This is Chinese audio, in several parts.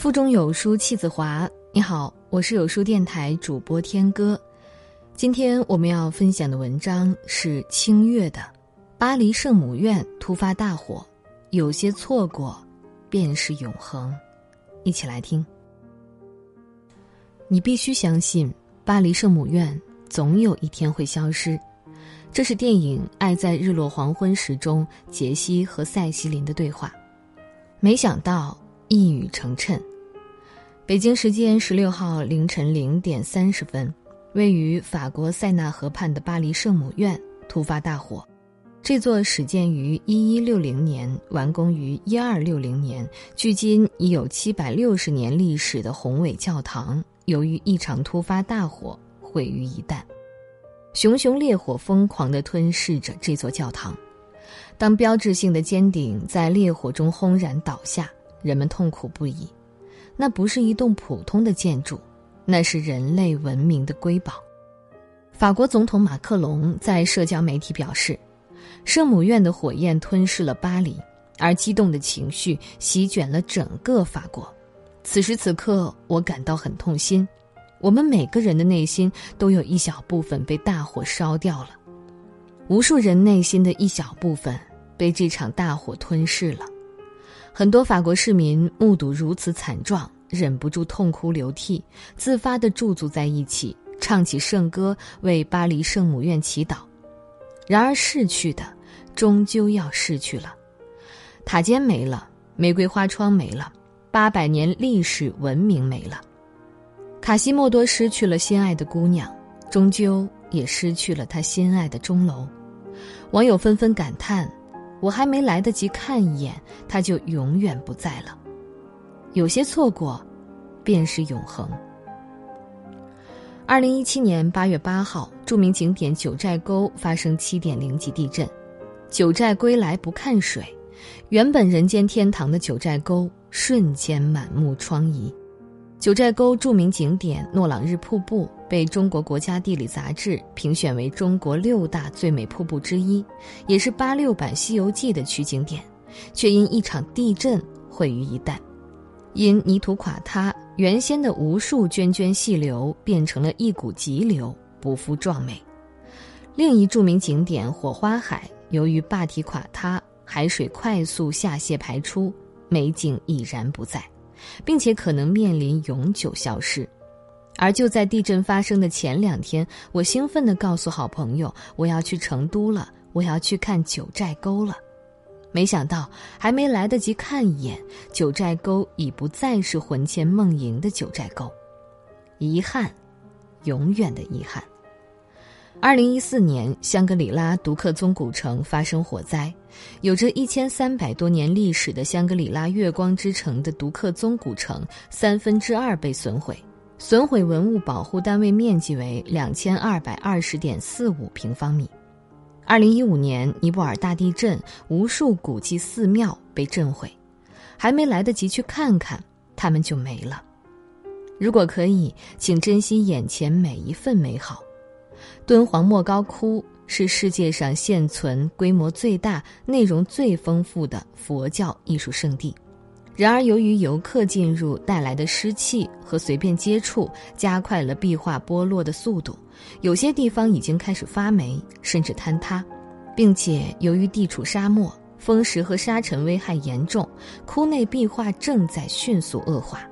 腹中有书气自华。你好，我是有书电台主播天歌。今天我们要分享的文章是清月的《巴黎圣母院突发大火》，有些错过，便是永恒。一起来听。你必须相信，巴黎圣母院总有一天会消失。这是电影《爱在日落黄昏时》中杰西和塞西琳的对话。没想到一语成谶。北京时间十六号凌晨零点三十分，位于法国塞纳河畔的巴黎圣母院突发大火。这座始建于一一六零年、完工于一二六零年、距今已有七百六十年历史的宏伟教堂，由于一场突发大火毁于一旦。熊熊烈火疯狂地吞噬着这座教堂。当标志性的尖顶在烈火中轰然倒下，人们痛苦不已。那不是一栋普通的建筑，那是人类文明的瑰宝。法国总统马克龙在社交媒体表示：“圣母院的火焰吞噬了巴黎，而激动的情绪席卷了整个法国。此时此刻，我感到很痛心。我们每个人的内心都有一小部分被大火烧掉了，无数人内心的一小部分被这场大火吞噬了。”很多法国市民目睹如此惨状，忍不住痛哭流涕，自发地驻足在一起，唱起圣歌，为巴黎圣母院祈祷。然而，逝去的终究要逝去了，塔尖没了，玫瑰花窗没了，八百年历史文明没了。卡西莫多失去了心爱的姑娘，终究也失去了他心爱的钟楼。网友纷纷感叹。我还没来得及看一眼，他就永远不在了。有些错过，便是永恒。二零一七年八月八号，著名景点九寨沟发生七点零级地震，九寨归来不看水，原本人间天堂的九寨沟瞬间满目疮痍。九寨沟著名景点诺朗日瀑布被中国国家地理杂志评选为中国六大最美瀑布之一，也是八六版《西游记》的取景点，却因一场地震毁于一旦。因泥土垮塌，原先的无数涓涓细流变成了一股急流，不复壮美。另一著名景点火花海，由于坝体垮塌，海水快速下泄排出，美景已然不在。并且可能面临永久消失，而就在地震发生的前两天，我兴奋地告诉好朋友：“我要去成都了，我要去看九寨沟了。”没想到，还没来得及看一眼，九寨沟已不再是魂牵梦萦的九寨沟，遗憾，永远的遗憾。二零一四年，香格里拉独克宗古城发生火灾，有着一千三百多年历史的香格里拉月光之城的独克宗古城三分之二被损毁，损毁文物保护单位面积为两千二百二十点四五平方米。二零一五年，尼泊尔大地震，无数古迹寺庙被震毁，还没来得及去看看，他们就没了。如果可以，请珍惜眼前每一份美好。敦煌莫高窟是世界上现存规模最大、内容最丰富的佛教艺术圣地。然而，由于游客进入带来的湿气和随便接触，加快了壁画剥落的速度。有些地方已经开始发霉，甚至坍塌，并且由于地处沙漠，风蚀和沙尘危害严重，窟内壁画正在迅速恶化。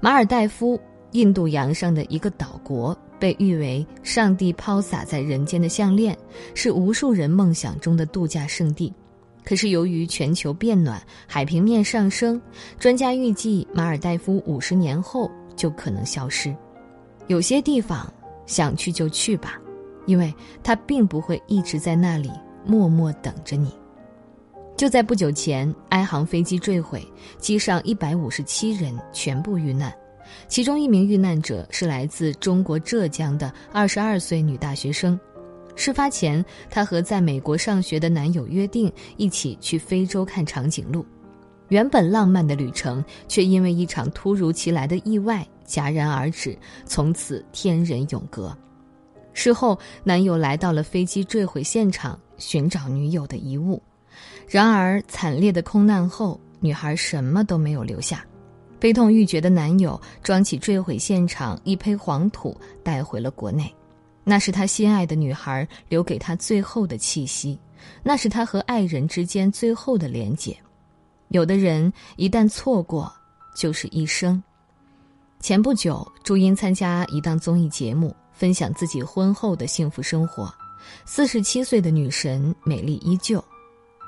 马尔代夫，印度洋上的一个岛国。被誉为上帝抛洒在人间的项链，是无数人梦想中的度假胜地。可是由于全球变暖、海平面上升，专家预计马尔代夫五十年后就可能消失。有些地方想去就去吧，因为它并不会一直在那里默默等着你。就在不久前，埃航飞机坠毁，机上一百五十七人全部遇难。其中一名遇难者是来自中国浙江的二十二岁女大学生。事发前，她和在美国上学的男友约定一起去非洲看长颈鹿。原本浪漫的旅程，却因为一场突如其来的意外戛然而止，从此天人永隔。事后，男友来到了飞机坠毁现场寻找女友的遗物，然而惨烈的空难后，女孩什么都没有留下。悲痛欲绝的男友装起坠毁现场一坯黄土带回了国内，那是他心爱的女孩留给他最后的气息，那是他和爱人之间最后的连结。有的人一旦错过，就是一生。前不久，朱茵参加一档综艺节目，分享自己婚后的幸福生活。四十七岁的女神，美丽依旧。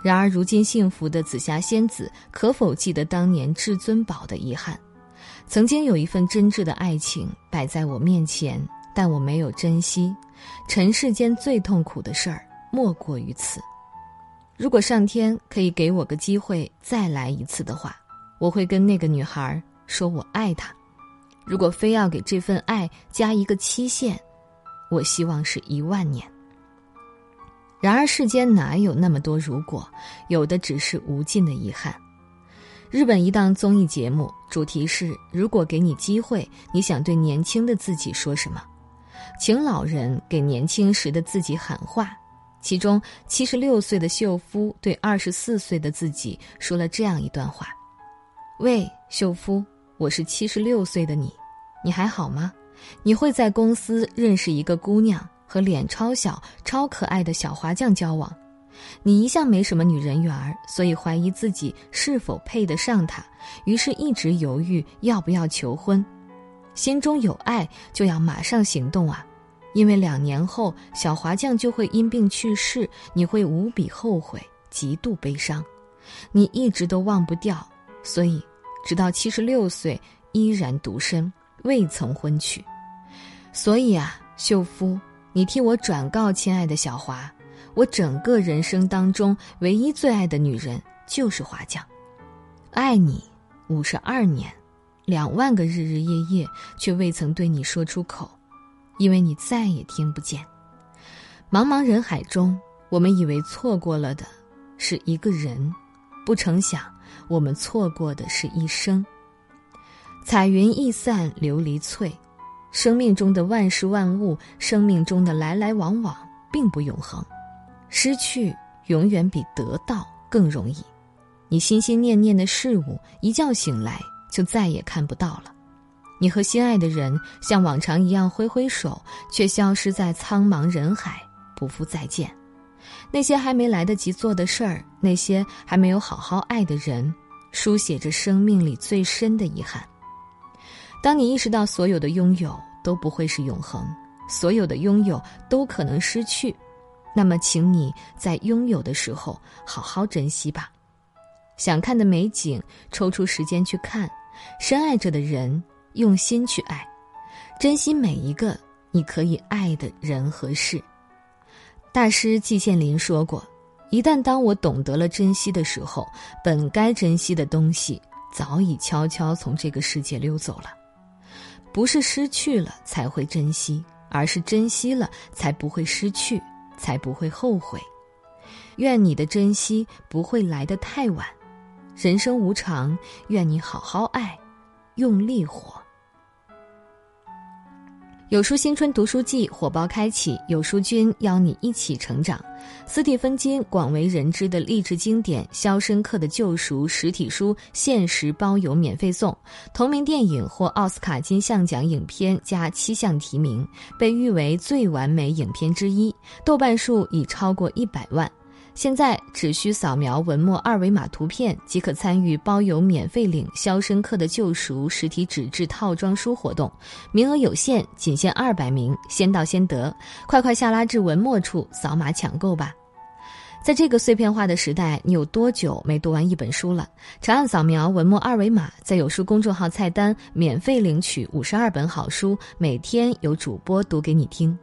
然而，如今幸福的紫霞仙子，可否记得当年至尊宝的遗憾？曾经有一份真挚的爱情摆在我面前，但我没有珍惜。尘世间最痛苦的事儿，莫过于此。如果上天可以给我个机会再来一次的话，我会跟那个女孩说我爱她。如果非要给这份爱加一个期限，我希望是一万年。然而世间哪有那么多如果，有的只是无尽的遗憾。日本一档综艺节目主题是：如果给你机会，你想对年轻的自己说什么？请老人给年轻时的自己喊话。其中七十六岁的秀夫对二十四岁的自己说了这样一段话：“喂，秀夫。”我是七十六岁的你，你还好吗？你会在公司认识一个姑娘，和脸超小、超可爱的小滑匠交往。你一向没什么女人缘儿，所以怀疑自己是否配得上她，于是一直犹豫要不要求婚。心中有爱就要马上行动啊，因为两年后小滑匠就会因病去世，你会无比后悔，极度悲伤。你一直都忘不掉，所以。直到七十六岁依然独身，未曾婚娶。所以啊，秀夫，你替我转告亲爱的小华，我整个人生当中唯一最爱的女人就是华将。爱你五十二年，两万个日日夜夜，却未曾对你说出口，因为你再也听不见。茫茫人海中，我们以为错过了的是一个人，不成想。我们错过的是一生。彩云易散琉璃脆，生命中的万事万物，生命中的来来往往，并不永恒。失去永远比得到更容易。你心心念念的事物，一觉醒来就再也看不到了。你和心爱的人像往常一样挥挥手，却消失在苍茫人海，不复再见。那些还没来得及做的事儿，那些还没有好好爱的人，书写着生命里最深的遗憾。当你意识到所有的拥有都不会是永恒，所有的拥有都可能失去，那么，请你在拥有的时候好好珍惜吧。想看的美景，抽出时间去看；深爱着的人，用心去爱，珍惜每一个你可以爱的人和事。大师季羡林说过：“一旦当我懂得了珍惜的时候，本该珍惜的东西早已悄悄从这个世界溜走了。不是失去了才会珍惜，而是珍惜了才不会失去，才不会后悔。愿你的珍惜不会来得太晚。人生无常，愿你好好爱，用力活。”有书新春读书季火爆开启，有书君邀你一起成长。斯蒂芬金广为人知的励志经典《肖申克的救赎》实体书限时包邮免费送。同名电影获奥斯卡金像奖影片加七项提名，被誉为最完美影片之一，豆瓣数已超过一百万。现在只需扫描文末二维码图片，即可参与包邮免费领《肖申克的救赎》实体纸质套装书活动，名额有限，仅限二百名，先到先得，快快下拉至文末处扫码抢购吧！在这个碎片化的时代，你有多久没读完一本书了？长按扫描文末二维码，在有书公众号菜单免费领取五十二本好书，每天有主播读给你听。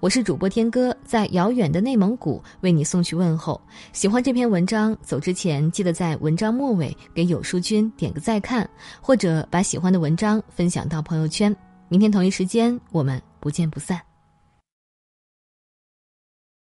我是主播天哥，在遥远的内蒙古为你送去问候。喜欢这篇文章，走之前记得在文章末尾给有书君点个再看，或者把喜欢的文章分享到朋友圈。明天同一时间，我们不见不散。